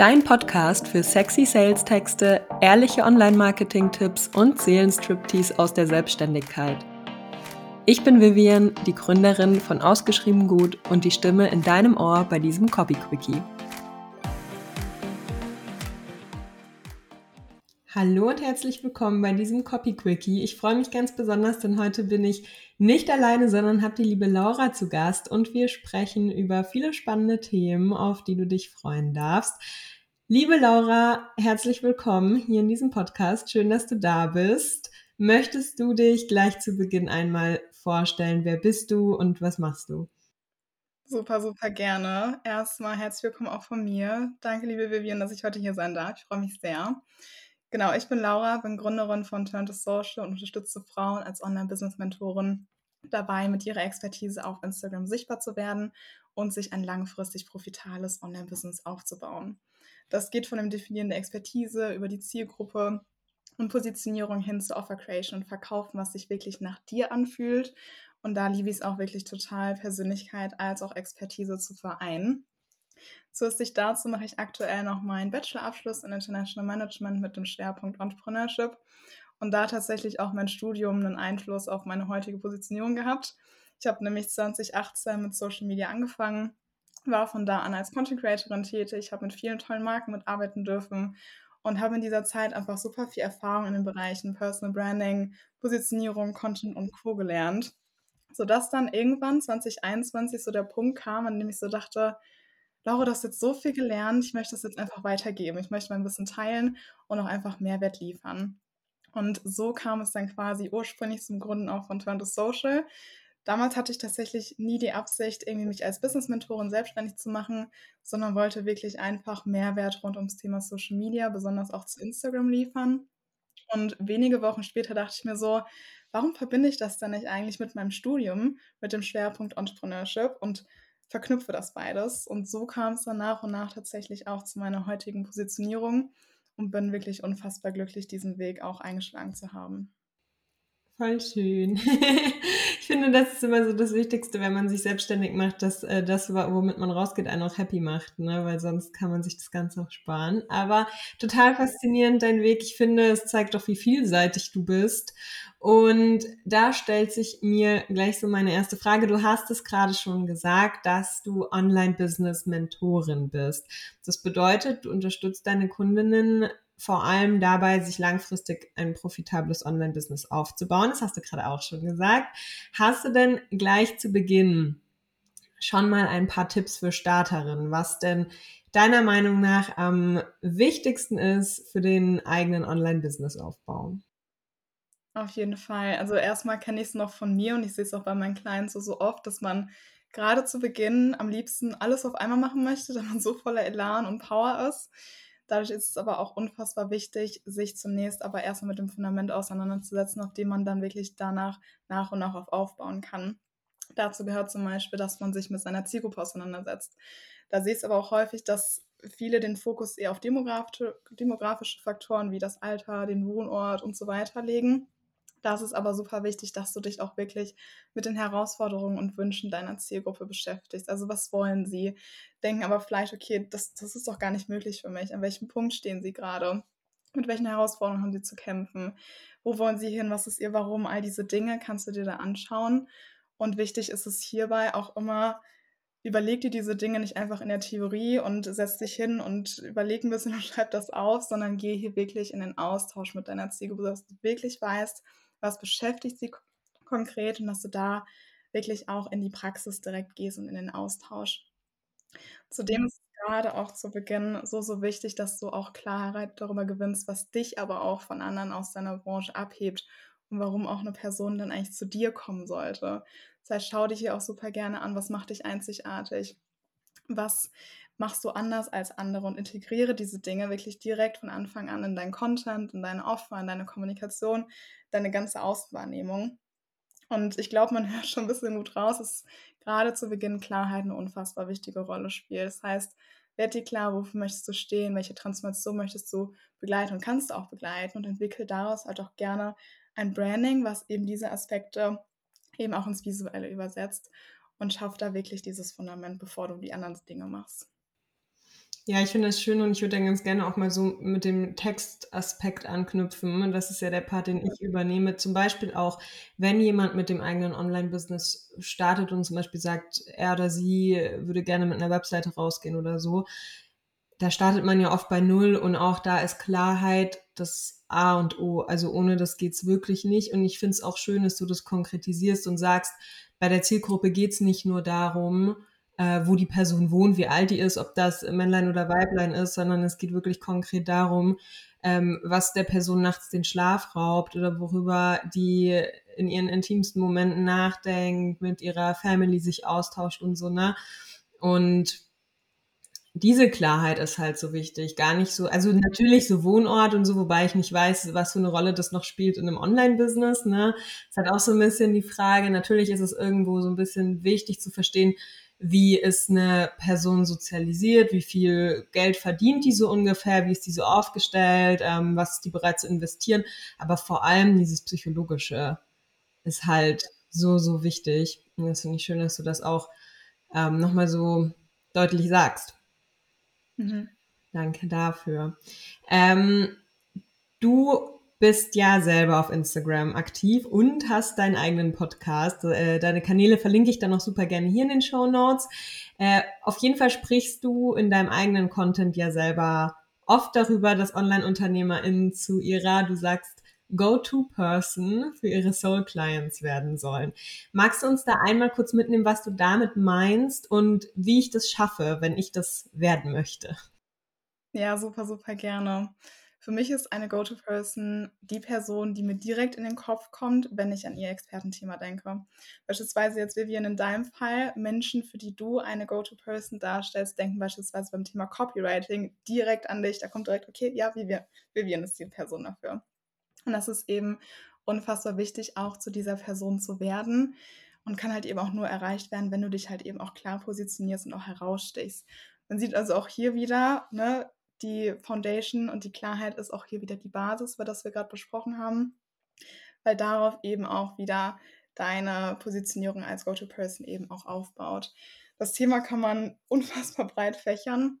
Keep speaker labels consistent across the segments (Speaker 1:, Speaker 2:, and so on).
Speaker 1: Dein Podcast für sexy Sales-Texte, ehrliche Online-Marketing-Tipps und Seelenstriptease aus der Selbstständigkeit. Ich bin Vivian, die Gründerin von Ausgeschrieben Gut und die Stimme in deinem Ohr bei diesem Copy Quickie. Hallo und herzlich willkommen bei diesem Copy Quickie. Ich freue mich ganz besonders, denn heute bin ich nicht alleine, sondern habe die liebe Laura zu Gast und wir sprechen über viele spannende Themen, auf die du dich freuen darfst. Liebe Laura, herzlich willkommen hier in diesem Podcast. Schön, dass du da bist. Möchtest du dich gleich zu Beginn einmal vorstellen? Wer bist du und was machst du?
Speaker 2: Super, super gerne. Erstmal herzlich willkommen auch von mir. Danke, liebe Vivian, dass ich heute hier sein darf. Ich freue mich sehr. Genau, ich bin Laura, bin Gründerin von Turn to Social und unterstütze Frauen als Online-Business-Mentorin dabei, mit ihrer Expertise auf Instagram sichtbar zu werden und sich ein langfristig profitables Online-Business aufzubauen. Das geht von dem Definieren der Expertise über die Zielgruppe und Positionierung hin zu Offer Creation und Verkaufen, was sich wirklich nach dir anfühlt. Und da liebe ich es auch wirklich total, Persönlichkeit als auch Expertise zu vereinen. Zusätzlich dazu mache ich aktuell noch meinen Bachelorabschluss in International Management mit dem Schwerpunkt Entrepreneurship und da tatsächlich auch mein Studium einen Einfluss auf meine heutige Positionierung gehabt. Ich habe nämlich 2018 mit Social Media angefangen, war von da an als Content Creatorin tätig, habe mit vielen tollen Marken mitarbeiten dürfen und habe in dieser Zeit einfach super viel Erfahrung in den Bereichen Personal Branding, Positionierung, Content und Co. gelernt, sodass dann irgendwann 2021 so der Punkt kam, an dem ich so dachte, Laura, du hast jetzt so viel gelernt, ich möchte das jetzt einfach weitergeben. Ich möchte mein Wissen teilen und auch einfach Mehrwert liefern. Und so kam es dann quasi ursprünglich zum Gründen auch von Turn to Social. Damals hatte ich tatsächlich nie die Absicht, irgendwie mich als Business-Mentorin selbstständig zu machen, sondern wollte wirklich einfach Mehrwert rund ums Thema Social Media, besonders auch zu Instagram liefern. Und wenige Wochen später dachte ich mir so, warum verbinde ich das denn nicht eigentlich mit meinem Studium, mit dem Schwerpunkt Entrepreneurship? Und verknüpfe das beides. Und so kam es dann nach und nach tatsächlich auch zu meiner heutigen Positionierung und bin wirklich unfassbar glücklich, diesen Weg auch eingeschlagen zu haben.
Speaker 1: Voll schön. ich finde, das ist immer so das Wichtigste, wenn man sich selbstständig macht, dass äh, das, womit man rausgeht, einen auch happy macht, ne? weil sonst kann man sich das Ganze auch sparen. Aber total faszinierend dein Weg. Ich finde, es zeigt doch, wie vielseitig du bist. Und da stellt sich mir gleich so meine erste Frage. Du hast es gerade schon gesagt, dass du Online-Business-Mentorin bist. Das bedeutet, du unterstützt deine Kundinnen vor allem dabei, sich langfristig ein profitables Online-Business aufzubauen. Das hast du gerade auch schon gesagt. Hast du denn gleich zu Beginn schon mal ein paar Tipps für Starterinnen, was denn deiner Meinung nach am wichtigsten ist für den eigenen Online-Business-Aufbau?
Speaker 2: Auf jeden Fall. Also erstmal kenne ich es noch von mir und ich sehe es auch bei meinen Clients so, so oft, dass man gerade zu Beginn am liebsten alles auf einmal machen möchte, da man so voller Elan und Power ist. Dadurch ist es aber auch unfassbar wichtig, sich zunächst aber erstmal mit dem Fundament auseinanderzusetzen, auf dem man dann wirklich danach nach und nach auf aufbauen kann. Dazu gehört zum Beispiel, dass man sich mit seiner Zielgruppe auseinandersetzt. Da sehe ich es aber auch häufig, dass viele den Fokus eher auf demografische, demografische Faktoren wie das Alter, den Wohnort und so weiter legen da ist es aber super wichtig, dass du dich auch wirklich mit den Herausforderungen und Wünschen deiner Zielgruppe beschäftigst. Also was wollen sie? Denken aber vielleicht, okay, das, das ist doch gar nicht möglich für mich. An welchem Punkt stehen sie gerade? Mit welchen Herausforderungen haben sie zu kämpfen? Wo wollen sie hin? Was ist ihr Warum? All diese Dinge kannst du dir da anschauen. Und wichtig ist es hierbei auch immer, überleg dir diese Dinge nicht einfach in der Theorie und setz dich hin und überleg ein bisschen und schreib das auf, sondern geh hier wirklich in den Austausch mit deiner Zielgruppe, dass du wirklich weißt, was beschäftigt sie konkret und dass du da wirklich auch in die Praxis direkt gehst und in den Austausch. Zudem ist gerade auch zu Beginn so, so wichtig, dass du auch Klarheit darüber gewinnst, was dich aber auch von anderen aus deiner Branche abhebt und warum auch eine Person dann eigentlich zu dir kommen sollte. Das heißt, schau dich hier auch super gerne an, was macht dich einzigartig, was machst du anders als andere und integriere diese Dinge wirklich direkt von Anfang an in deinen Content, in deine Offer, in deine Kommunikation, deine ganze Außenwahrnehmung. Und ich glaube, man hört schon ein bisschen gut raus, dass gerade zu Beginn Klarheit eine unfassbar wichtige Rolle spielt. Das heißt, werd dir klar, wofür möchtest du stehen, welche Transformation möchtest du begleiten und kannst du auch begleiten und entwickel daraus halt auch gerne ein Branding, was eben diese Aspekte eben auch ins Visuelle übersetzt und schaff da wirklich dieses Fundament, bevor du die anderen Dinge machst.
Speaker 1: Ja, ich finde das schön und ich würde dann ganz gerne auch mal so mit dem Textaspekt anknüpfen. Das ist ja der Part, den ich übernehme. Zum Beispiel auch, wenn jemand mit dem eigenen Online-Business startet und zum Beispiel sagt, er oder sie würde gerne mit einer Webseite rausgehen oder so, da startet man ja oft bei Null und auch da ist Klarheit das A und O. Also ohne das geht's wirklich nicht. Und ich finde es auch schön, dass du das konkretisierst und sagst, bei der Zielgruppe geht's nicht nur darum, äh, wo die Person wohnt, wie alt die ist, ob das Männlein oder Weiblein ist, sondern es geht wirklich konkret darum, ähm, was der Person nachts den Schlaf raubt oder worüber die in ihren intimsten Momenten nachdenkt, mit ihrer Family sich austauscht und so, ne? Und diese Klarheit ist halt so wichtig. Gar nicht so, also natürlich so Wohnort und so, wobei ich nicht weiß, was für eine Rolle das noch spielt in einem Online-Business. Ne? ist halt auch so ein bisschen die Frage. Natürlich ist es irgendwo so ein bisschen wichtig zu verstehen, wie ist eine Person sozialisiert, wie viel Geld verdient die so ungefähr, wie ist die so aufgestellt, ähm, was ist die bereit zu investieren. Aber vor allem dieses Psychologische ist halt so, so wichtig. Und das finde ich schön, dass du das auch ähm, nochmal so deutlich sagst. Mhm. Danke dafür. Ähm, du bist ja selber auf Instagram aktiv und hast deinen eigenen Podcast. Äh, deine Kanäle verlinke ich dann noch super gerne hier in den Show Notes. Äh, auf jeden Fall sprichst du in deinem eigenen Content ja selber oft darüber, dass Online-UnternehmerInnen zu ihrer, du sagst, Go-To-Person für ihre Soul-Clients werden sollen. Magst du uns da einmal kurz mitnehmen, was du damit meinst und wie ich das schaffe, wenn ich das werden möchte?
Speaker 2: Ja, super, super gerne. Für mich ist eine Go-To-Person die Person, die mir direkt in den Kopf kommt, wenn ich an ihr Expertenthema denke. Beispielsweise jetzt Vivian in deinem Fall, Menschen, für die du eine Go-To-Person darstellst, denken beispielsweise beim Thema Copywriting direkt an dich. Da kommt direkt, okay, ja, Vivian, Vivian ist die Person dafür. Und das ist eben unfassbar wichtig, auch zu dieser Person zu werden und kann halt eben auch nur erreicht werden, wenn du dich halt eben auch klar positionierst und auch herausstichst. Man sieht also auch hier wieder, ne, die Foundation und die Klarheit ist auch hier wieder die Basis, über das wir gerade besprochen haben, weil darauf eben auch wieder deine Positionierung als Go-To-Person eben auch aufbaut. Das Thema kann man unfassbar breit fächern,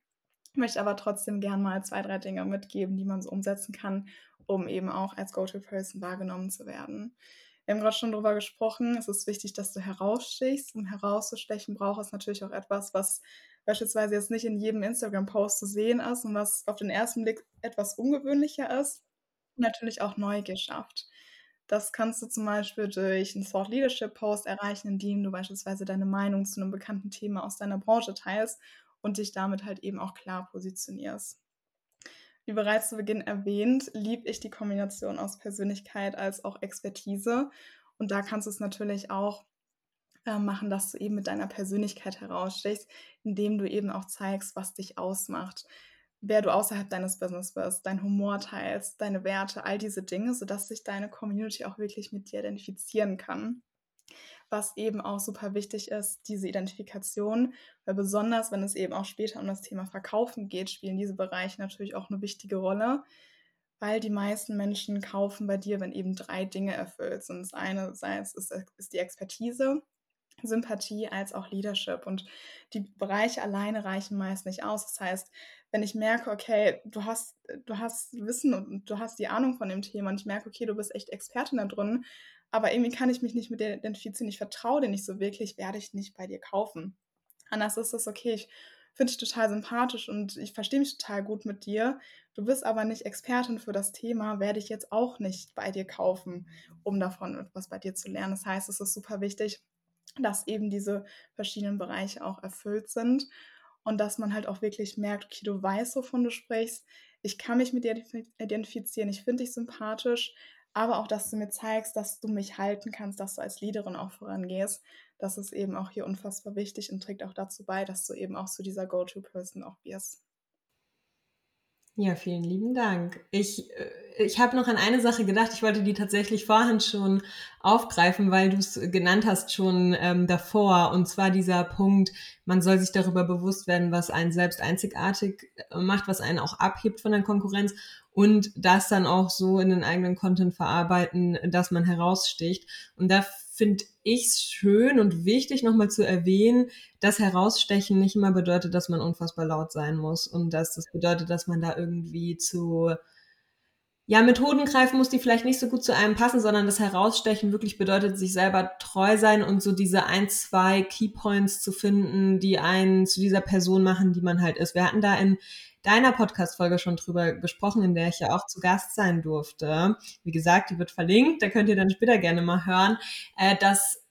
Speaker 2: möchte aber trotzdem gern mal zwei, drei Dinge mitgeben, die man so umsetzen kann, um eben auch als Go-To-Person wahrgenommen zu werden. Wir haben gerade schon darüber gesprochen, es ist wichtig, dass du herausstichst. Um herauszustechen, braucht es natürlich auch etwas, was beispielsweise jetzt nicht in jedem Instagram-Post zu sehen ist und was auf den ersten Blick etwas ungewöhnlicher ist. Natürlich auch Neugier schafft. Das kannst du zum Beispiel durch einen Thought Leadership Post erreichen, indem du beispielsweise deine Meinung zu einem bekannten Thema aus deiner Branche teilst und dich damit halt eben auch klar positionierst. Wie bereits zu Beginn erwähnt, liebe ich die Kombination aus Persönlichkeit als auch Expertise. Und da kannst du es natürlich auch äh, machen, dass du eben mit deiner Persönlichkeit herausstechst, indem du eben auch zeigst, was dich ausmacht, wer du außerhalb deines Business bist, dein Humor teilst, deine Werte, all diese Dinge, sodass sich deine Community auch wirklich mit dir identifizieren kann was eben auch super wichtig ist, diese Identifikation, weil besonders wenn es eben auch später um das Thema Verkaufen geht, spielen diese Bereiche natürlich auch eine wichtige Rolle, weil die meisten Menschen kaufen bei dir, wenn eben drei Dinge erfüllt sind. Das eine ist, ist die Expertise, Sympathie als auch Leadership. Und die Bereiche alleine reichen meist nicht aus. Das heißt, wenn ich merke, okay, du hast, du hast Wissen und du hast die Ahnung von dem Thema und ich merke, okay, du bist echt Expertin da drin, aber irgendwie kann ich mich nicht mit dir identifizieren, ich vertraue dir nicht so wirklich, werde ich nicht bei dir kaufen. Anders ist es, okay, ich finde dich total sympathisch und ich verstehe mich total gut mit dir. Du bist aber nicht Expertin für das Thema, werde ich jetzt auch nicht bei dir kaufen, um davon etwas bei dir zu lernen. Das heißt, es ist super wichtig, dass eben diese verschiedenen Bereiche auch erfüllt sind und dass man halt auch wirklich merkt, okay, du weißt, wovon du sprichst. Ich kann mich mit dir identifizieren, ich finde dich sympathisch, aber auch, dass du mir zeigst, dass du mich halten kannst, dass du als Leaderin auch vorangehst. Das ist eben auch hier unfassbar wichtig und trägt auch dazu bei, dass du eben auch zu dieser Go-To-Person auch wirst.
Speaker 1: Ja, vielen lieben Dank. Ich, äh, ich habe noch an eine Sache gedacht. Ich wollte die tatsächlich vorhin schon aufgreifen, weil du es genannt hast schon ähm, davor. Und zwar dieser Punkt, man soll sich darüber bewusst werden, was einen selbst einzigartig äh, macht, was einen auch abhebt von der Konkurrenz und das dann auch so in den eigenen Content verarbeiten, dass man heraussticht. Und da finde ich es schön und wichtig, nochmal zu erwähnen, dass herausstechen nicht immer bedeutet, dass man unfassbar laut sein muss und dass das bedeutet, dass man da irgendwie zu ja, Methoden greifen muss, die vielleicht nicht so gut zu einem passen, sondern das Herausstechen wirklich bedeutet, sich selber treu sein und so diese ein, zwei Keypoints zu finden, die einen zu dieser Person machen, die man halt ist. Wir hatten da in deiner Podcast-Folge schon drüber gesprochen, in der ich ja auch zu Gast sein durfte. Wie gesagt, die wird verlinkt, da könnt ihr dann später gerne mal hören, äh, dass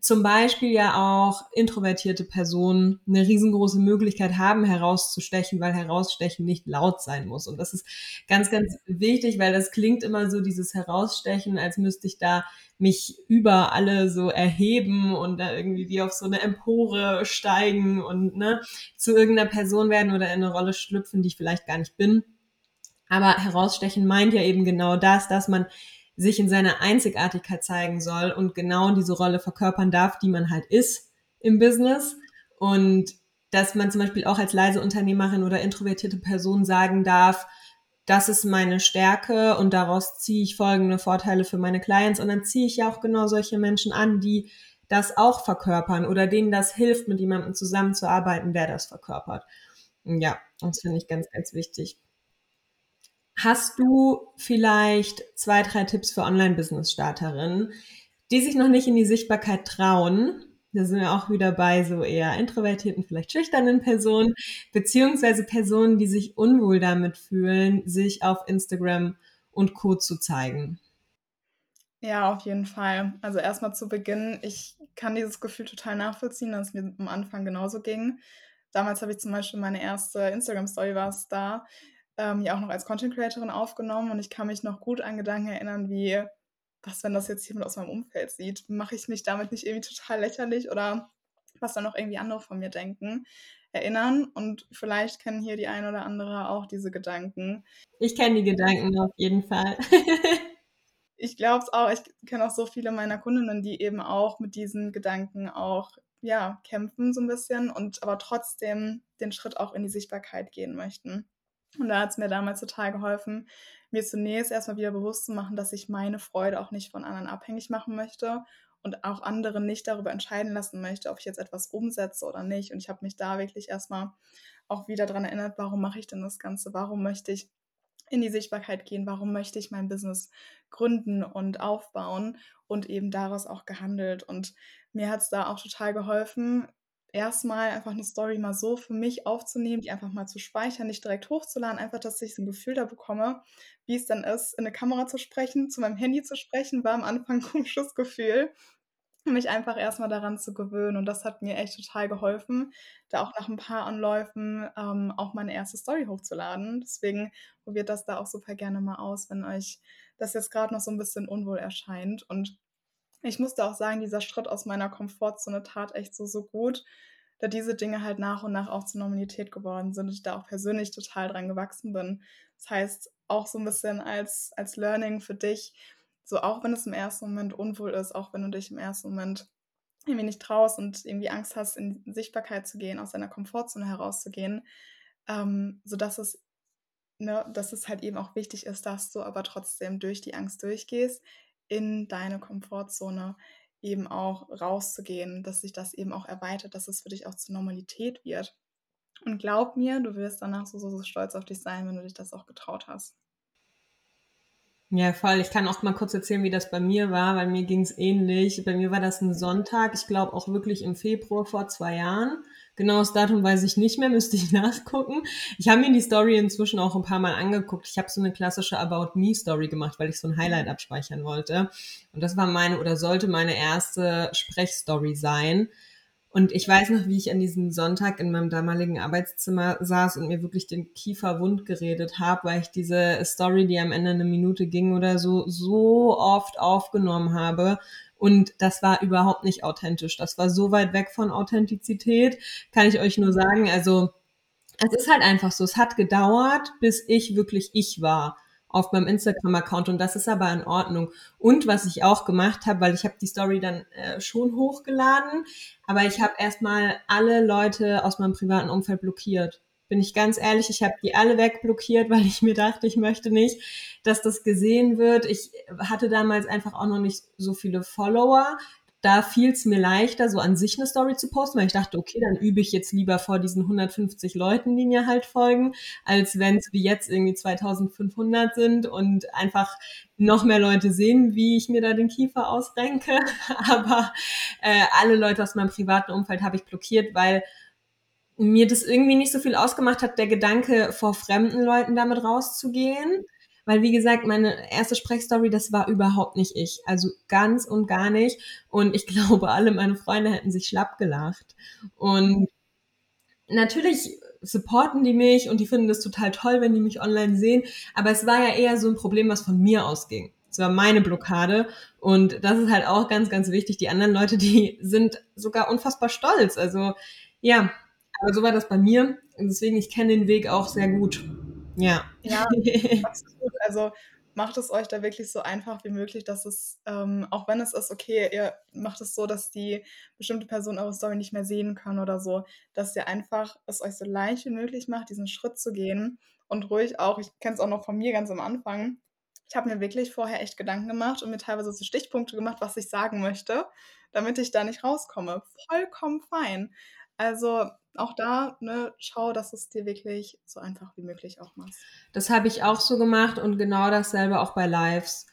Speaker 1: zum Beispiel ja auch introvertierte Personen eine riesengroße Möglichkeit haben, herauszustechen, weil herausstechen nicht laut sein muss. Und das ist ganz, ganz wichtig, weil das klingt immer so, dieses Herausstechen, als müsste ich da mich über alle so erheben und da irgendwie wie auf so eine Empore steigen und ne, zu irgendeiner Person werden oder in eine Rolle schlüpfen, die ich vielleicht gar nicht bin. Aber herausstechen meint ja eben genau das, dass man sich in seiner Einzigartigkeit zeigen soll und genau diese Rolle verkörpern darf, die man halt ist im Business. Und dass man zum Beispiel auch als leise Unternehmerin oder introvertierte Person sagen darf, das ist meine Stärke und daraus ziehe ich folgende Vorteile für meine Clients und dann ziehe ich ja auch genau solche Menschen an, die das auch verkörpern oder denen das hilft, mit jemandem zusammenzuarbeiten, der das verkörpert. Ja, das finde ich ganz, ganz wichtig. Hast du vielleicht zwei, drei Tipps für Online-Business-Starterinnen, die sich noch nicht in die Sichtbarkeit trauen? Da sind wir auch wieder bei so eher introvertierten, vielleicht schüchternen Personen, beziehungsweise Personen, die sich unwohl damit fühlen, sich auf Instagram und Co. zu zeigen.
Speaker 2: Ja, auf jeden Fall. Also erstmal zu Beginn, ich kann dieses Gefühl total nachvollziehen, dass es mir am Anfang genauso ging. Damals habe ich zum Beispiel meine erste Instagram-Story war es da ähm, ja auch noch als Content Creatorin aufgenommen und ich kann mich noch gut an Gedanken erinnern, wie, was, wenn das jetzt jemand aus meinem Umfeld sieht? Mache ich mich damit nicht irgendwie total lächerlich oder was dann noch irgendwie andere von mir denken? Erinnern und vielleicht kennen hier die eine oder andere auch diese Gedanken.
Speaker 1: Ich kenne die Gedanken auf jeden Fall.
Speaker 2: ich glaube es auch. Ich kenne auch so viele meiner Kundinnen, die eben auch mit diesen Gedanken auch ja, kämpfen so ein bisschen und aber trotzdem den Schritt auch in die Sichtbarkeit gehen möchten. Und da hat es mir damals total geholfen, mir zunächst erstmal wieder bewusst zu machen, dass ich meine Freude auch nicht von anderen abhängig machen möchte und auch andere nicht darüber entscheiden lassen möchte, ob ich jetzt etwas umsetze oder nicht. Und ich habe mich da wirklich erstmal auch wieder daran erinnert, warum mache ich denn das Ganze? Warum möchte ich in die Sichtbarkeit gehen? Warum möchte ich mein Business gründen und aufbauen? Und eben daraus auch gehandelt. Und mir hat es da auch total geholfen, erstmal einfach eine Story mal so für mich aufzunehmen, die einfach mal zu speichern, nicht direkt hochzuladen, einfach, dass ich so ein Gefühl da bekomme, wie es dann ist, in eine Kamera zu sprechen, zu meinem Handy zu sprechen, war am Anfang ein komisches Gefühl, mich einfach erstmal daran zu gewöhnen. Und das hat mir echt total geholfen, da auch nach ein paar Anläufen ähm, auch meine erste Story hochzuladen. Deswegen probiert das da auch super gerne mal aus, wenn euch das jetzt gerade noch so ein bisschen unwohl erscheint. Und ich musste auch sagen, dieser Schritt aus meiner Komfortzone tat echt so, so gut, da diese Dinge halt nach und nach auch zur Normalität geworden sind und ich da auch persönlich total dran gewachsen bin. Das heißt, auch so ein bisschen als, als Learning für dich, so auch wenn es im ersten Moment unwohl ist, auch wenn du dich im ersten Moment irgendwie nicht traust und irgendwie Angst hast, in Sichtbarkeit zu gehen, aus deiner Komfortzone herauszugehen, ähm, sodass es, ne, dass es halt eben auch wichtig ist, dass du aber trotzdem durch die Angst durchgehst, in deine Komfortzone eben auch rauszugehen, dass sich das eben auch erweitert, dass es für dich auch zur Normalität wird. Und glaub mir, du wirst danach so, so, so stolz auf dich sein, wenn du dich das auch getraut hast.
Speaker 1: Ja, voll. Ich kann auch mal kurz erzählen, wie das bei mir war, weil mir ging es ähnlich. Bei mir war das ein Sonntag, ich glaube auch wirklich im Februar vor zwei Jahren. Genaues Datum weiß ich nicht mehr, müsste ich nachgucken. Ich habe mir die Story inzwischen auch ein paar Mal angeguckt. Ich habe so eine klassische About Me Story gemacht, weil ich so ein Highlight abspeichern wollte. Und das war meine oder sollte meine erste Sprechstory sein. Und ich weiß noch, wie ich an diesem Sonntag in meinem damaligen Arbeitszimmer saß und mir wirklich den Kiefer wund geredet habe, weil ich diese Story, die am Ende eine Minute ging oder so, so oft aufgenommen habe. Und das war überhaupt nicht authentisch. Das war so weit weg von Authentizität, kann ich euch nur sagen. Also es ist halt einfach so. Es hat gedauert, bis ich wirklich ich war auf meinem Instagram-Account und das ist aber in Ordnung. Und was ich auch gemacht habe, weil ich habe die Story dann äh, schon hochgeladen, aber ich habe erstmal alle Leute aus meinem privaten Umfeld blockiert. Bin ich ganz ehrlich, ich habe die alle wegblockiert, weil ich mir dachte, ich möchte nicht, dass das gesehen wird. Ich hatte damals einfach auch noch nicht so viele Follower da fiel es mir leichter, so an sich eine Story zu posten, weil ich dachte, okay, dann übe ich jetzt lieber vor diesen 150 Leuten, die mir halt folgen, als wenn es wie jetzt irgendwie 2500 sind und einfach noch mehr Leute sehen, wie ich mir da den Kiefer ausrenke. Aber äh, alle Leute aus meinem privaten Umfeld habe ich blockiert, weil mir das irgendwie nicht so viel ausgemacht hat, der Gedanke, vor fremden Leuten damit rauszugehen. Weil, wie gesagt, meine erste Sprechstory, das war überhaupt nicht ich. Also ganz und gar nicht. Und ich glaube, alle meine Freunde hätten sich schlapp gelacht. Und natürlich supporten die mich und die finden das total toll, wenn die mich online sehen. Aber es war ja eher so ein Problem, was von mir ausging. Es war meine Blockade. Und das ist halt auch ganz, ganz wichtig. Die anderen Leute, die sind sogar unfassbar stolz. Also, ja, aber so war das bei mir. Und deswegen, ich kenne den Weg auch sehr gut. Ja.
Speaker 2: Ja, absolut. Also macht es euch da wirklich so einfach wie möglich, dass es, ähm, auch wenn es ist, okay, ihr macht es so, dass die bestimmte Person eure Story nicht mehr sehen kann oder so, dass ihr einfach es euch so leicht wie möglich macht, diesen Schritt zu gehen und ruhig auch, ich kenne es auch noch von mir ganz am Anfang, ich habe mir wirklich vorher echt Gedanken gemacht und mir teilweise so Stichpunkte gemacht, was ich sagen möchte, damit ich da nicht rauskomme. Vollkommen fein. Also auch da, ne, schau, dass es dir wirklich so einfach wie möglich auch machst.
Speaker 1: Das habe ich auch so gemacht und genau dasselbe auch bei Lives.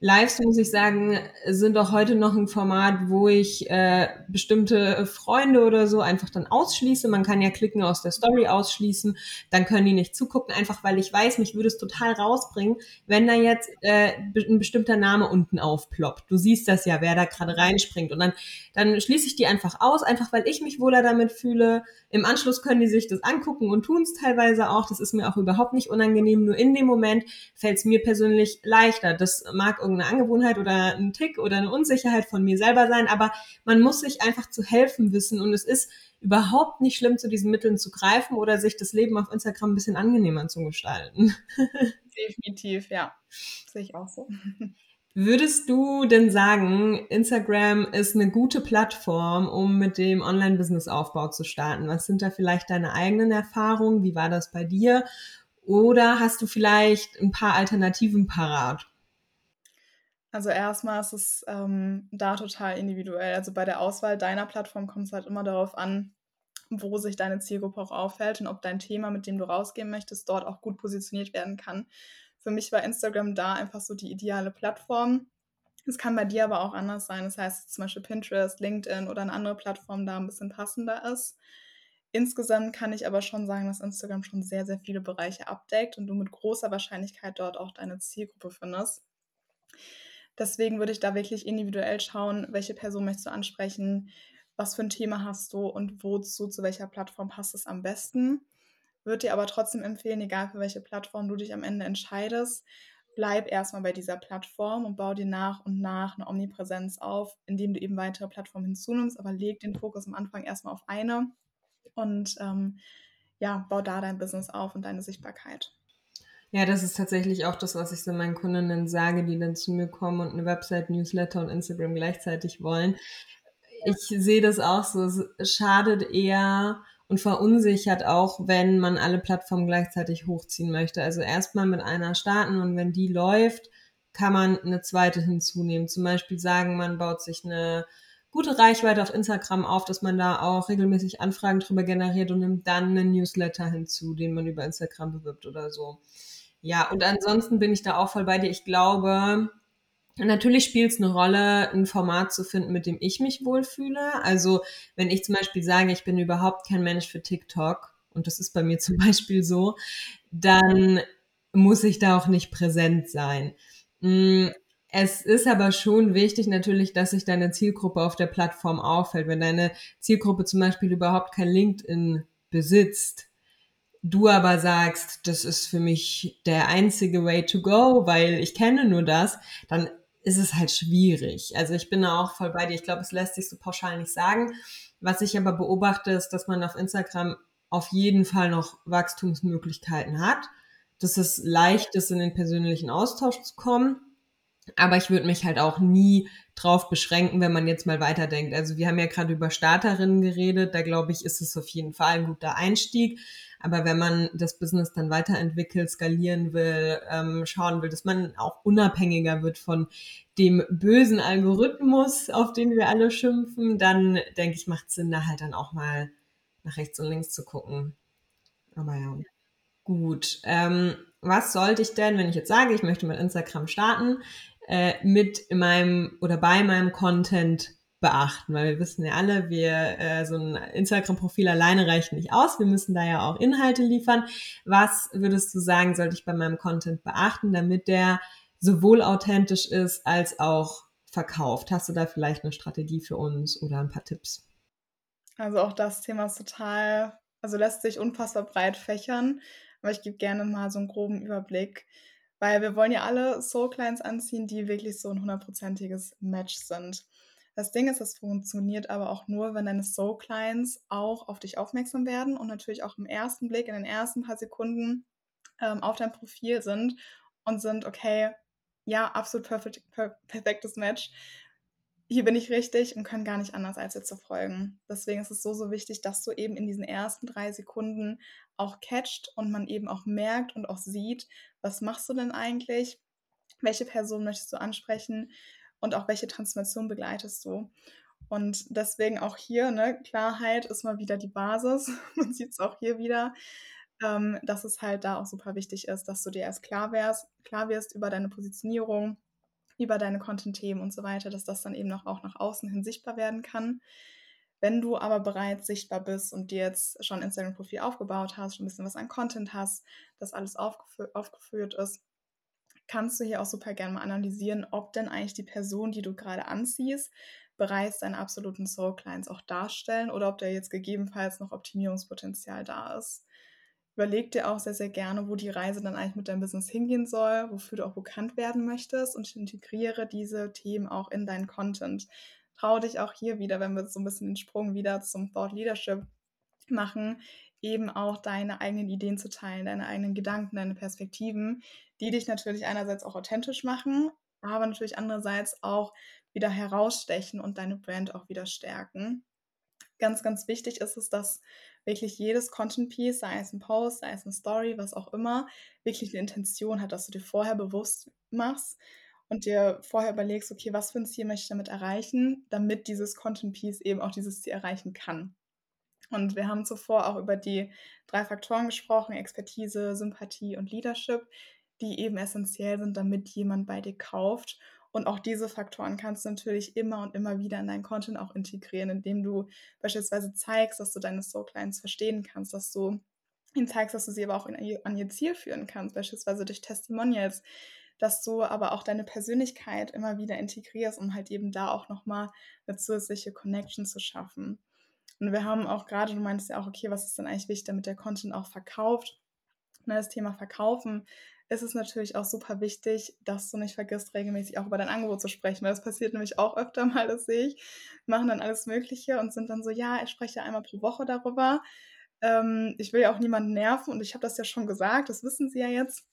Speaker 1: Lives, muss ich sagen, sind auch heute noch ein Format, wo ich äh, bestimmte Freunde oder so einfach dann ausschließe. Man kann ja klicken aus der Story ausschließen, dann können die nicht zugucken, einfach weil ich weiß, mich würde es total rausbringen, wenn da jetzt äh, ein bestimmter Name unten aufploppt. Du siehst das ja, wer da gerade reinspringt. Und dann, dann schließe ich die einfach aus, einfach weil ich mich wohler damit fühle. Im Anschluss können die sich das angucken und tun es teilweise auch. Das ist mir auch überhaupt nicht unangenehm. Nur in dem Moment fällt es mir persönlich leichter. Das mag irgendeine Angewohnheit oder ein Tick oder eine Unsicherheit von mir selber sein, aber man muss sich einfach zu helfen wissen und es ist überhaupt nicht schlimm, zu diesen Mitteln zu greifen oder sich das Leben auf Instagram ein bisschen angenehmer zu gestalten.
Speaker 2: Definitiv, ja. Sehe ich auch so.
Speaker 1: Würdest du denn sagen, Instagram ist eine gute Plattform, um mit dem Online-Business-Aufbau zu starten? Was sind da vielleicht deine eigenen Erfahrungen? Wie war das bei dir? Oder hast du vielleicht ein paar Alternativen parat?
Speaker 2: Also erstmal ist es ähm, da total individuell. Also bei der Auswahl deiner Plattform kommt es halt immer darauf an, wo sich deine Zielgruppe auch aufhält und ob dein Thema, mit dem du rausgehen möchtest, dort auch gut positioniert werden kann. Für mich war Instagram da einfach so die ideale Plattform. Es kann bei dir aber auch anders sein. Das heißt zum Beispiel Pinterest, LinkedIn oder eine andere Plattform da ein bisschen passender ist. Insgesamt kann ich aber schon sagen, dass Instagram schon sehr, sehr viele Bereiche abdeckt und du mit großer Wahrscheinlichkeit dort auch deine Zielgruppe findest. Deswegen würde ich da wirklich individuell schauen, welche Person möchtest du ansprechen, was für ein Thema hast du und wozu, zu welcher Plattform passt es am besten. Würde dir aber trotzdem empfehlen, egal für welche Plattform du dich am Ende entscheidest, bleib erstmal bei dieser Plattform und bau dir nach und nach eine Omnipräsenz auf, indem du eben weitere Plattformen hinzunimmst, aber leg den Fokus am Anfang erstmal auf eine und ähm, ja, bau da dein Business auf und deine Sichtbarkeit.
Speaker 1: Ja, das ist tatsächlich auch das, was ich so meinen Kundinnen sage, die dann zu mir kommen und eine Website, Newsletter und Instagram gleichzeitig wollen. Ich sehe das auch so. Es schadet eher und verunsichert auch, wenn man alle Plattformen gleichzeitig hochziehen möchte. Also erstmal mit einer starten und wenn die läuft, kann man eine zweite hinzunehmen. Zum Beispiel sagen, man baut sich eine gute Reichweite auf Instagram auf, dass man da auch regelmäßig Anfragen drüber generiert und nimmt dann einen Newsletter hinzu, den man über Instagram bewirbt oder so. Ja, und ansonsten bin ich da auch voll bei dir. Ich glaube, natürlich spielt es eine Rolle, ein Format zu finden, mit dem ich mich wohlfühle. Also, wenn ich zum Beispiel sage, ich bin überhaupt kein Mensch für TikTok, und das ist bei mir zum Beispiel so, dann muss ich da auch nicht präsent sein. Mm, es ist aber schon wichtig natürlich, dass sich deine Zielgruppe auf der Plattform auffällt. Wenn deine Zielgruppe zum Beispiel überhaupt kein LinkedIn besitzt, du aber sagst, das ist für mich der einzige Way to go, weil ich kenne nur das, dann ist es halt schwierig. Also ich bin da auch voll bei dir. Ich glaube, es lässt sich so pauschal nicht sagen. Was ich aber beobachte, ist, dass man auf Instagram auf jeden Fall noch Wachstumsmöglichkeiten hat, dass es leicht ist, in den persönlichen Austausch zu kommen. Aber ich würde mich halt auch nie drauf beschränken, wenn man jetzt mal weiterdenkt. Also wir haben ja gerade über Starterinnen geredet. Da glaube ich, ist es auf jeden Fall ein guter Einstieg. Aber wenn man das Business dann weiterentwickelt, skalieren will, ähm, schauen will, dass man auch unabhängiger wird von dem bösen Algorithmus, auf den wir alle schimpfen, dann denke ich, macht Sinn, da halt dann auch mal nach rechts und links zu gucken. Aber ja, gut. Ähm, was sollte ich denn, wenn ich jetzt sage, ich möchte mit Instagram starten, äh, mit in meinem oder bei meinem Content beachten, weil wir wissen ja alle, wir äh, so ein Instagram-Profil alleine reicht nicht aus. Wir müssen da ja auch Inhalte liefern. Was würdest du sagen, sollte ich bei meinem Content beachten, damit der sowohl authentisch ist als auch verkauft? Hast du da vielleicht eine Strategie für uns oder ein paar Tipps?
Speaker 2: Also auch das Thema ist total, also lässt sich unfassbar breit fächern, aber ich gebe gerne mal so einen groben Überblick, weil wir wollen ja alle Soul Clients anziehen, die wirklich so ein hundertprozentiges Match sind. Das Ding ist, das funktioniert aber auch nur, wenn deine Soul Clients auch auf dich aufmerksam werden und natürlich auch im ersten Blick, in den ersten paar Sekunden ähm, auf dein Profil sind und sind, okay, ja, absolut perfekt, per perfektes Match. Hier bin ich richtig und kann gar nicht anders, als jetzt zu folgen. Deswegen ist es so, so wichtig, dass du eben in diesen ersten drei Sekunden auch catcht und man eben auch merkt und auch sieht, was machst du denn eigentlich? Welche Person möchtest du ansprechen? und auch welche Transformation begleitest du. Und deswegen auch hier, ne, Klarheit ist mal wieder die Basis. Man sieht es auch hier wieder, ähm, dass es halt da auch super wichtig ist, dass du dir erst klar wärst, klar wirst über deine Positionierung, über deine Content-Themen und so weiter, dass das dann eben noch auch nach außen hin sichtbar werden kann. Wenn du aber bereits sichtbar bist und dir jetzt schon Instagram-Profil aufgebaut hast, schon ein bisschen was an Content hast, das alles aufgefü aufgeführt ist, kannst du hier auch super gerne mal analysieren, ob denn eigentlich die Person, die du gerade anziehst, bereits deine absoluten Soul Clients auch darstellen oder ob da jetzt gegebenenfalls noch Optimierungspotenzial da ist. Überleg dir auch sehr, sehr gerne, wo die Reise dann eigentlich mit deinem Business hingehen soll, wofür du auch bekannt werden möchtest und integriere diese Themen auch in deinen Content. Trau dich auch hier wieder, wenn wir so ein bisschen den Sprung wieder zum Thought Leadership machen, eben auch deine eigenen Ideen zu teilen, deine eigenen Gedanken, deine Perspektiven, die dich natürlich einerseits auch authentisch machen, aber natürlich andererseits auch wieder herausstechen und deine Brand auch wieder stärken. Ganz, ganz wichtig ist es, dass wirklich jedes Content Piece, sei es ein Post, sei es eine Story, was auch immer, wirklich eine Intention hat, dass du dir vorher bewusst machst und dir vorher überlegst, okay, was für ein Ziel möchte ich damit erreichen, damit dieses Content Piece eben auch dieses Ziel erreichen kann. Und wir haben zuvor auch über die drei Faktoren gesprochen, Expertise, Sympathie und Leadership, die eben essentiell sind, damit jemand bei dir kauft. Und auch diese Faktoren kannst du natürlich immer und immer wieder in deinen Content auch integrieren, indem du beispielsweise zeigst, dass du deine Soul Clients verstehen kannst, dass du ihnen zeigst, dass du sie aber auch in, an ihr Ziel führen kannst, beispielsweise durch Testimonials, dass du aber auch deine Persönlichkeit immer wieder integrierst, um halt eben da auch nochmal eine zusätzliche Connection zu schaffen. Und wir haben auch gerade, du meinst ja auch, okay, was ist denn eigentlich wichtig, damit der Content auch verkauft? Ne, das Thema Verkaufen ist es natürlich auch super wichtig, dass du nicht vergisst, regelmäßig auch über dein Angebot zu sprechen, weil das passiert nämlich auch öfter mal, das sehe ich, machen dann alles Mögliche und sind dann so, ja, ich spreche einmal pro Woche darüber. Ähm, ich will ja auch niemanden nerven und ich habe das ja schon gesagt, das wissen sie ja jetzt,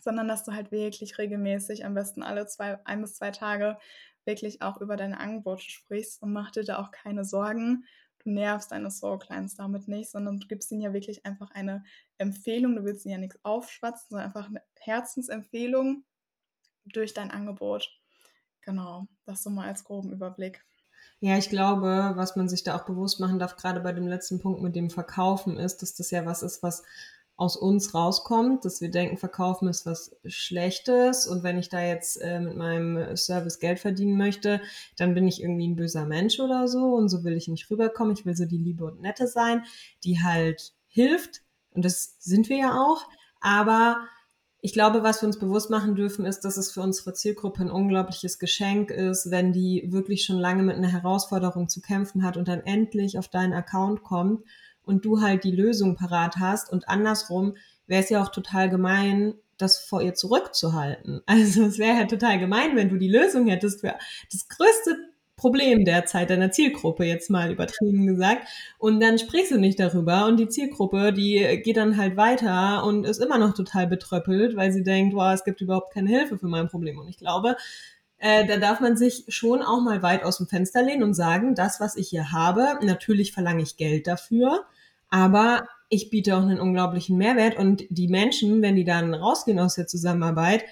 Speaker 2: sondern dass du halt wirklich regelmäßig, am besten alle zwei, ein bis zwei Tage, wirklich auch über deine Angebote sprichst und mach dir da auch keine Sorgen nervst deine Soul Clients damit nicht, sondern du gibst ihnen ja wirklich einfach eine Empfehlung. Du willst ihnen ja nichts aufschwatzen, sondern einfach eine Herzensempfehlung durch dein Angebot. Genau, das so mal als groben Überblick.
Speaker 1: Ja, ich glaube, was man sich da auch bewusst machen darf, gerade bei dem letzten Punkt mit dem Verkaufen, ist, dass das ja was ist, was aus uns rauskommt, dass wir denken, verkaufen ist was Schlechtes. Und wenn ich da jetzt äh, mit meinem Service Geld verdienen möchte, dann bin ich irgendwie ein böser Mensch oder so. Und so will ich nicht rüberkommen. Ich will so die Liebe und Nette sein, die halt hilft. Und das sind wir ja auch, aber ich glaube, was wir uns bewusst machen dürfen, ist, dass es für unsere Zielgruppe ein unglaubliches Geschenk ist, wenn die wirklich schon lange mit einer Herausforderung zu kämpfen hat und dann endlich auf deinen Account kommt und du halt die Lösung parat hast und andersrum wäre es ja auch total gemein, das vor ihr zurückzuhalten. Also es wäre ja total gemein, wenn du die Lösung hättest für das größte Problem derzeit deiner Zielgruppe, jetzt mal übertrieben gesagt. Und dann sprichst du nicht darüber und die Zielgruppe, die geht dann halt weiter und ist immer noch total betröppelt, weil sie denkt, wow, es gibt überhaupt keine Hilfe für mein Problem. Und ich glaube, äh, da darf man sich schon auch mal weit aus dem Fenster lehnen und sagen, das, was ich hier habe, natürlich verlange ich Geld dafür, aber ich biete auch einen unglaublichen Mehrwert und die Menschen, wenn die dann rausgehen aus der Zusammenarbeit,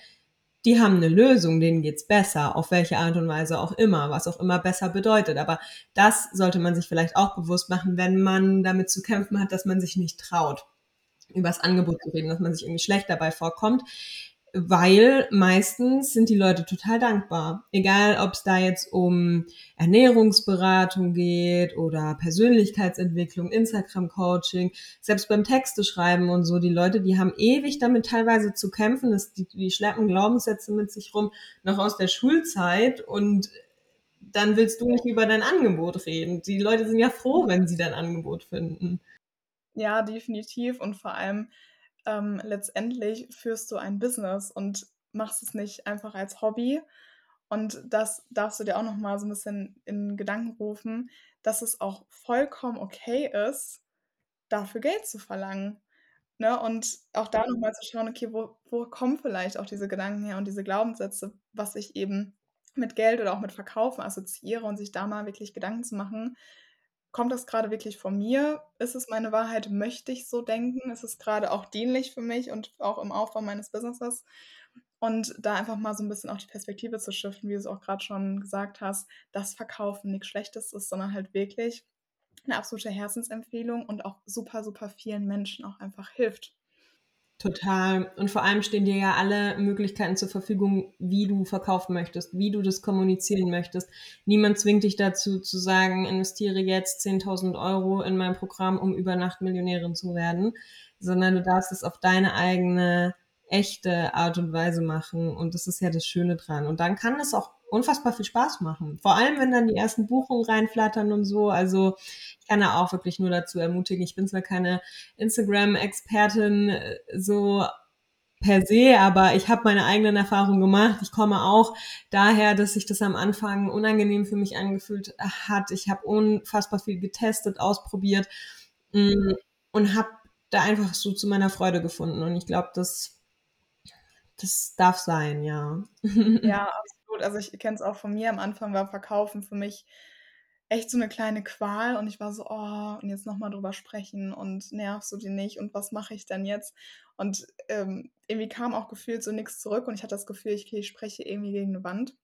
Speaker 1: die haben eine Lösung, denen geht's besser, auf welche Art und Weise auch immer, was auch immer besser bedeutet. Aber das sollte man sich vielleicht auch bewusst machen, wenn man damit zu kämpfen hat, dass man sich nicht traut, über das Angebot zu reden, dass man sich irgendwie schlecht dabei vorkommt weil meistens sind die Leute total dankbar. Egal, ob es da jetzt um Ernährungsberatung geht oder Persönlichkeitsentwicklung, Instagram-Coaching, selbst beim Texte schreiben und so, die Leute, die haben ewig damit teilweise zu kämpfen, dass die, die schleppen Glaubenssätze mit sich rum, noch aus der Schulzeit und dann willst du nicht über dein Angebot reden. Die Leute sind ja froh, wenn sie dein Angebot finden.
Speaker 2: Ja, definitiv. Und vor allem, ähm, letztendlich führst du ein Business und machst es nicht einfach als Hobby. Und das darfst du dir auch noch mal so ein bisschen in Gedanken rufen, dass es auch vollkommen okay ist, dafür Geld zu verlangen. Ne? Und auch da noch mal zu schauen, okay, wo, wo kommen vielleicht auch diese Gedanken her und diese Glaubenssätze, was ich eben mit Geld oder auch mit Verkaufen assoziiere und sich da mal wirklich Gedanken zu machen, kommt das gerade wirklich von mir? Ist es meine Wahrheit? Möchte ich so denken? Ist es gerade auch dienlich für mich und auch im Aufbau meines Businesses? Und da einfach mal so ein bisschen auch die Perspektive zu shiften, wie du es auch gerade schon gesagt hast, dass Verkaufen nichts Schlechtes ist, sondern halt wirklich eine absolute Herzensempfehlung und auch super, super vielen Menschen auch einfach hilft.
Speaker 1: Total. Und vor allem stehen dir ja alle Möglichkeiten zur Verfügung, wie du verkaufen möchtest, wie du das kommunizieren möchtest. Niemand zwingt dich dazu zu sagen, investiere jetzt 10.000 Euro in mein Programm, um über Nacht Millionärin zu werden, sondern du darfst es auf deine eigene echte Art und Weise machen. Und das ist ja das Schöne dran. Und dann kann es auch unfassbar viel Spaß machen. Vor allem, wenn dann die ersten Buchungen reinflattern und so. Also ich kann da auch wirklich nur dazu ermutigen. Ich bin zwar keine Instagram-Expertin äh, so per se, aber ich habe meine eigenen Erfahrungen gemacht. Ich komme auch daher, dass sich das am Anfang unangenehm für mich angefühlt hat. Ich habe unfassbar viel getestet, ausprobiert mm, und habe da einfach so zu meiner Freude gefunden. Und ich glaube, das, das darf sein, ja.
Speaker 2: Ja, absolut. Also ich kenne es auch von mir. Am Anfang war Verkaufen für mich echt so eine kleine Qual und ich war so, oh, und jetzt nochmal drüber sprechen und nervst du die nicht und was mache ich denn jetzt? Und ähm, irgendwie kam auch gefühlt so nichts zurück und ich hatte das Gefühl, ich, ich spreche irgendwie gegen eine Wand.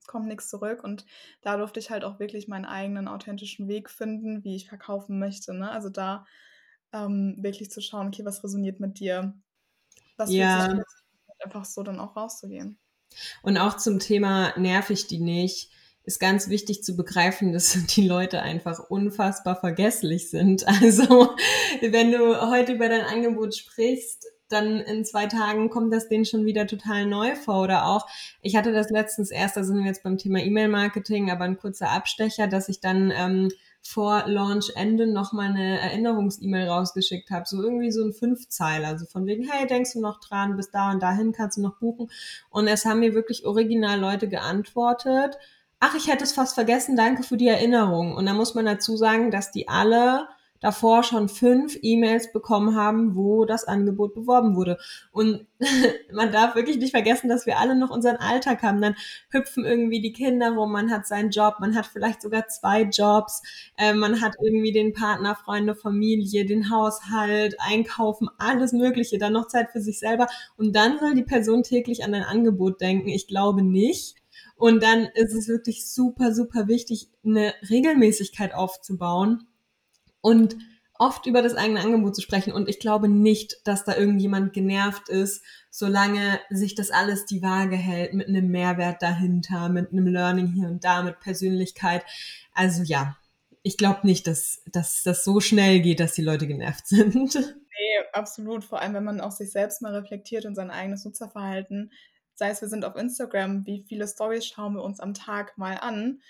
Speaker 2: Es kommt nichts zurück und da durfte ich halt auch wirklich meinen eigenen authentischen Weg finden, wie ich verkaufen möchte. Ne? Also da ähm, wirklich zu schauen, okay, was resoniert mit dir? Was ja. sich einfach so dann auch rauszugehen.
Speaker 1: Und auch zum Thema nerv ich die nicht, ist ganz wichtig zu begreifen, dass die Leute einfach unfassbar vergesslich sind. Also wenn du heute über dein Angebot sprichst, dann in zwei Tagen kommt das denen schon wieder total neu vor. Oder auch, ich hatte das letztens erst, da sind wir jetzt beim Thema E-Mail-Marketing, aber ein kurzer Abstecher, dass ich dann ähm, vor Launch-Ende nochmal eine Erinnerungs-E-Mail rausgeschickt habe. So irgendwie so ein Fünfzeiler. Also von wegen, hey, denkst du noch dran, bis da und dahin kannst du noch buchen. Und es haben mir wirklich original Leute geantwortet. Ach, ich hätte es fast vergessen, danke für die Erinnerung. Und da muss man dazu sagen, dass die alle davor schon fünf E-Mails bekommen haben, wo das Angebot beworben wurde. Und man darf wirklich nicht vergessen, dass wir alle noch unseren Alltag haben. Dann hüpfen irgendwie die Kinder rum, man hat seinen Job, man hat vielleicht sogar zwei Jobs, äh, man hat irgendwie den Partner, Freunde, Familie, den Haushalt, Einkaufen, alles Mögliche, dann noch Zeit für sich selber. Und dann soll die Person täglich an ein Angebot denken. Ich glaube nicht. Und dann ist es wirklich super, super wichtig, eine Regelmäßigkeit aufzubauen und oft über das eigene Angebot zu sprechen. Und ich glaube nicht, dass da irgendjemand genervt ist, solange sich das alles die Waage hält, mit einem Mehrwert dahinter, mit einem Learning hier und da, mit Persönlichkeit. Also ja, ich glaube nicht, dass, dass das so schnell geht, dass die Leute genervt sind.
Speaker 2: Nee, absolut. Vor allem, wenn man auch sich selbst mal reflektiert und sein eigenes Nutzerverhalten. Sei es, wir sind auf Instagram, wie viele Stories schauen wir uns am Tag mal an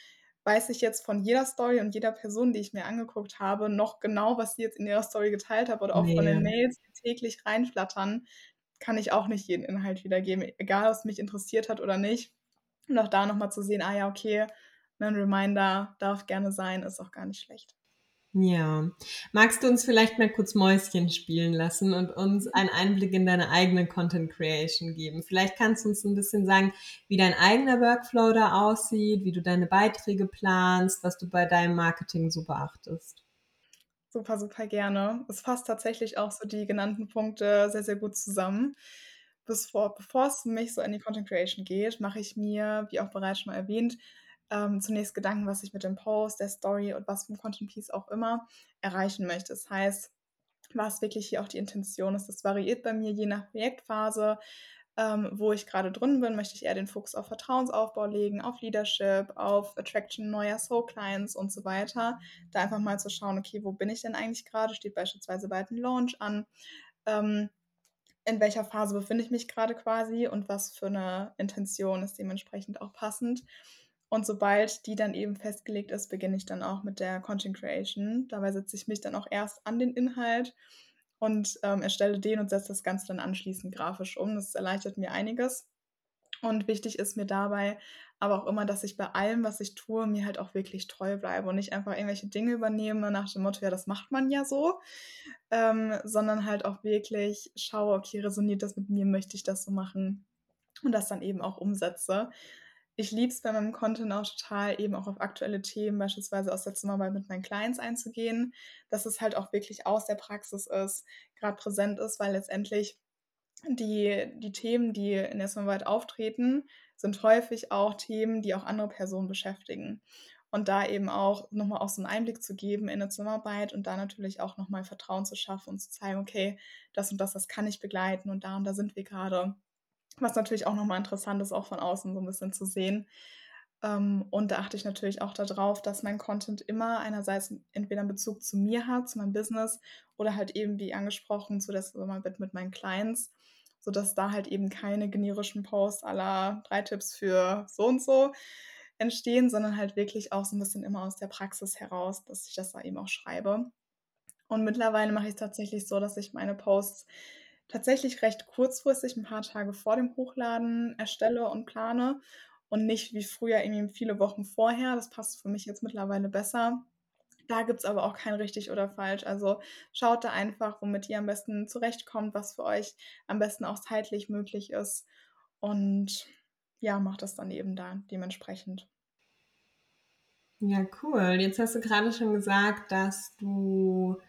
Speaker 2: weiß ich jetzt von jeder Story und jeder Person, die ich mir angeguckt habe, noch genau, was sie jetzt in ihrer Story geteilt hat oder auch nee. von den Mails, die täglich reinflattern, kann ich auch nicht jeden Inhalt wiedergeben, egal ob es mich interessiert hat oder nicht. Und auch da nochmal zu sehen, ah ja, okay, 'nen Reminder darf gerne sein, ist auch gar nicht schlecht.
Speaker 1: Ja. Magst du uns vielleicht mal kurz Mäuschen spielen lassen und uns einen Einblick in deine eigene Content Creation geben? Vielleicht kannst du uns 'n bisschen sagen, wie dein eigener Workflow da aussieht, wie du deine Beiträge planst, was du bei deinem Marketing so beachtest.
Speaker 2: Super, super gerne. Es fasst tatsächlich auch so die genannten Punkte sehr, sehr gut zusammen. Bis vor bevor es mich so in die Content Creation geht, mache ich mir, wie auch bereits schon mal erwähnt, ähm, zunächst Gedanken, was ich mit dem Post, der Story und was 'n Content Piece auch immer erreichen möchte. Das heißt, was wirklich hier auch die Intention ist. Das variiert bei mir je nach Projektphase, ähm, wo ich grade drin bin. Möchte ich eher den Fokus auf Vertrauensaufbau legen, auf Leadership, auf Attraction neuer Soul Clients und so weiter. Da einfach mal zu schauen: „Okay, wo bin ich denn eigentlich grade?“ Steht beispielsweise bald 'n Launch an? Ähm, in welcher Phase befinde ich mich grade quasi und was für 'ne Intention ist dementsprechend auch passend? Und sobald die dann eben festgelegt ist, beginne ich dann auch mit der Content Creation. Dabei setze ich mich dann auch erst an den Inhalt und, ähm, erstelle den und setze das Ganze dann anschließend grafisch um. Das erleichtert mir einiges. Und wichtig ist mir dabei aber auch immer, dass ich bei allem, was ich tue, mir halt auch wirklich treu bleibe und nicht einfach irgendwelche Dinge übernehme nach dem Motto: „Ja, das macht man ja so“, ähm, sondern halt auch wirklich schaue: „Okay, resoniert das mit mir? Möchte ich das so machen?“ Und das dann eben auch umsetze. Ich liebe es bei meinem Content auch total, eben auch auf aktuelle Themen, beispielsweise aus der Zusammenarbeit mit meinen Clients einzugehen, dass es halt auch wirklich aus der Praxis ist, grad präsent ist, weil letztendlich die die Themen, die in der Zusammenarbeit auftreten, sind häufig auch Themen, die auch andere Personen beschäftigen. Und da eben auch noch mal auch so 'n Einblick zu geben in 'ne Zusammenarbeit und da natürlich auch noch mal Vertrauen zu schaffen und zu zeigen: „Okay, das und das, das kann ich begleiten und da und da sind wir grade.“ Was natürlich auch noch mal interessant ist, auch von außen so 'n bisschen zu sehen. Ähm, und da achte ich natürlich auch da drauf, dass mein Content immer einerseits entweder 'n Bezug zu mir hat, zu meinem Business oder halt eben, wie angesprochen, zu der Zusammenarbeit mit meinen Clients, sodass da halt eben keine generischen Posts la „3 Tipps für so und so“ entstehen, sondern halt wirklich auch so 'n bisschen immer aus der Praxis heraus, dass ich das da eben auch schreibe. Und mittlerweile mache ich's tatsächlich so, dass ich meine Posts tatsächlich recht kurzfristig 'n paar Tage vor dem Hochladen erstelle und plane und nicht wie früher irgendwie viele Wochen vorher. Das passt für mich jetzt mittlerweile besser. Da gibt's aber auch kein richtig oder falsch. Also, schaut da einfach, womit ihr am besten zurechtkommt, was für euch am besten auch zeitlich möglich ist und, ja, macht das dann eben da dementsprechend.
Speaker 1: Ja, cool. Jetzt hast du grade schon gesagt, dass du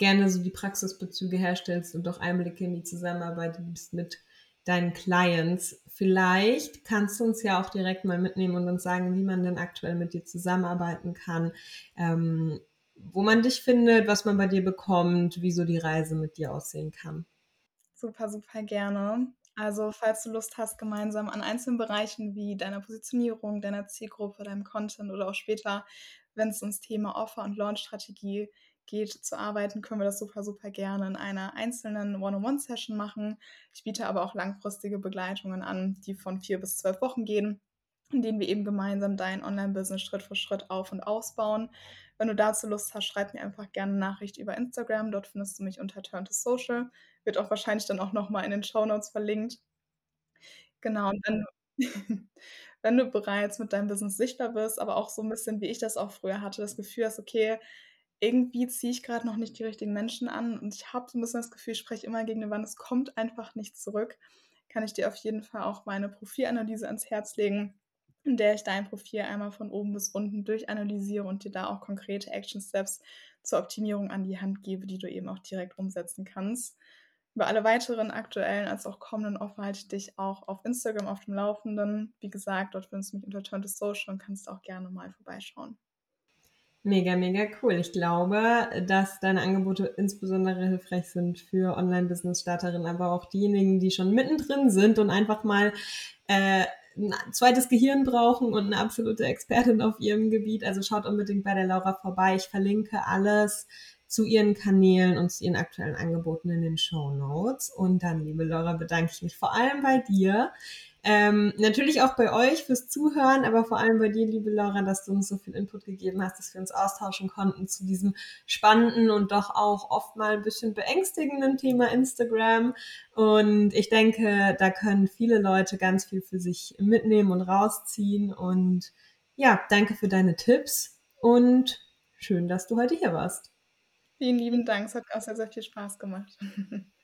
Speaker 1: gerne so die Praxisbezüge herstellst und auch Einblicke in die Zusammenarbeit gibst mit deinen Clients. Vielleicht kannst du uns ja auch direkt mal mitnehmen und uns sagen, wie man denn aktuell mit dir zusammenarbeiten kann, ähm, wo man dich findet, was man bei dir bekommt, wie so die Reise mit dir aussehen kann.
Speaker 2: Super, super gerne. Also, falls du Lust hast, gemeinsam an einzelnen Bereichen wie deiner Positionierung, deiner Zielgruppe, deinem Content oder auch später, wenn's ums Thema Offer und Launchstrategie geht, zu arbeiten, können wir das super, super gerne in einer einzelnen One-on-One-Session machen. Ich biete aber auch langfristige Begleitungen an, die von 4 bis 12 Wochen gehen, in denen wir eben gemeinsam dein Onlinebusiness Schritt für Schritt auf und ausbauen. Wenn du dazu Lust hast, schreib mir einfach gerne 'ne Nachricht über Instagram. Dort findest du mich unter Turn2Social. Wird auch wahrscheinlich dann auch noch mal in den Shownotes verlinkt. Genau, und wenn wenn du bereits mit deinem Business sichtbar bist, aber auch so 'n bisschen, wie ich das auch früher hatte, das Gefühl hast: „Okay, irgendwie ziehe ich grad noch nicht die richtigen Menschen an und ich habe so 'n bisschen das Gefühl, ich spreche immer gegen 'ne Wand, es kommt einfach nichts zurück“, kann ich dir auf jeden Fall auch meine Profilanalyse ans Herz legen, in der ich dein Profil einmal von oben bis unten durchanalysiere und dir da auch konkrete Action Steps zur Optimierung an die Hand gebe, die du eben auch direkt umsetzen kannst. Über alle weiteren aktuellen als auch kommenden Offer halte ich dich auch auf Instagram auf dem Laufenden. Wie gesagt, dort findest du mich unter Turn2Social und kannst auch gerne mal vorbeischauen.
Speaker 1: Mega, mega cool. Ich glaube, dass deine Angebote insbesondere hilfreich sind für Online-Business-Starterinnen, aber auch diejenigen, die schon mittendrin sind und einfach mal, äh, 'n 2. Gehirn brauchen und 'ne absolute Expertin auf ihrem Gebiet. Also, schaut unbedingt bei der Laura vorbei. Ich verlinke alles zu ihren Kanälen und zu ihren aktuellen Angeboten in den Shownotes. Und dann, liebe Laura, bedanke ich mich vor allem bei dir, ähm, natürlich auch bei euch fürs Zuhören, aber vor allem bei dir, liebe Laura, dass du uns so viel Input gegeben hast, dass wir uns austauschen konnten zu diesem spannenden und doch auch oft mal 'n bisschen beängstigenden Thema Instagram. Und ich denke, da können viele Leute ganz viel für sich mitnehmen und rausziehen und ja, danke für deine Tipps und schön, dass du heute hier warst.
Speaker 2: Vielen lieben Dank. Es hat auch sehr, sehr viel Spaß gemacht.